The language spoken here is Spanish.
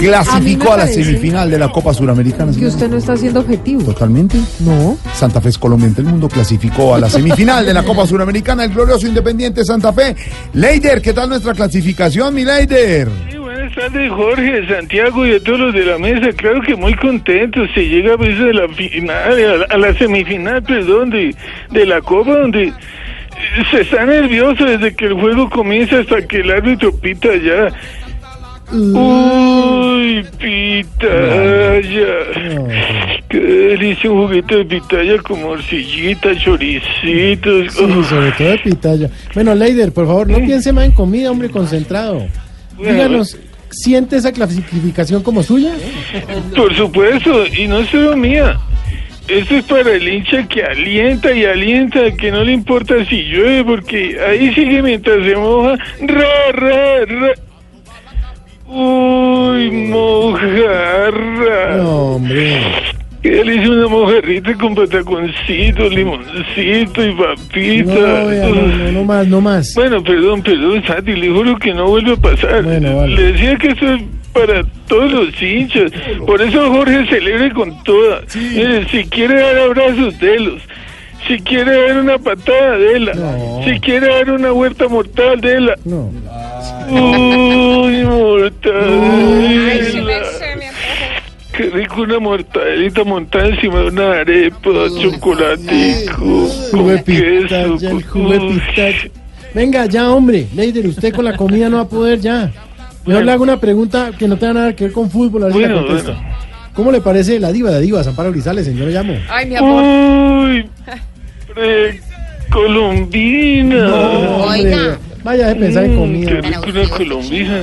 clasificó a, la semifinal de la Copa Suramericana. Que usted no está siendo objetivo. Totalmente. No. Santa Fe es Colombia ante el mundo, clasificó a la semifinal de la Copa Suramericana, el glorioso Independiente Santa Fe. Leider, ¿qué tal nuestra clasificación, mi Leider? Sí, buenas tardes, Jorge, Santiago y a todos los de la mesa. Claro que muy contentos. Se llega pues, a la final, a la, a la semifinal, perdón, de, de la Copa, donde se está nervioso desde que el juego comienza hasta que el árbitro pita ya. Uy, pitaya. Qué delicia un juguete de pitaya con morcillita, choricitos. Sí, sobre todo de pitaya. Bueno, Leider, por favor, no piense más en comida, hombre, concentrado. Bueno, Díganos, ¿siente esa clasificación como suya? Por supuesto, y no es solo mía. Esto es para el hincha que alienta y alienta, que no le importa si llueve, porque ahí sigue mientras se moja. Ra, ra, ra. Uy, mojarra. No, hombre. Que delicia una mojarrita con pataconcito, limoncito y papita. No, vea, no, no, no más, no más. Bueno, perdón, perdón, Santi, le juro que no vuelve a pasar. Bueno, vale. Le decía que esto es para todos los hinchas. Por eso Jorge celebre con toda. Mire, si quiere dar abrazos, delos. Si quiere dar una patada, dela. No. Si quiere dar una huerta mortal, dela. No. Uy, mortal. Ay, Rico una mortadita montada encima de una arepa, chocolatico, con queso. pitaya. Venga, ya, hombre. Leider, usted con la comida no va a poder ya. Mejor le hago una pregunta que no tenga nada que ver con fútbol, a ver si la contesta. bueno. ¿Cómo le parece la diva de divas, Amparo Grisales, señor Llamo? Ay, mi amor. Uy, precolombina. No. Oiga. Vaya de pensar en Mm, comida. Qué rico una colombina.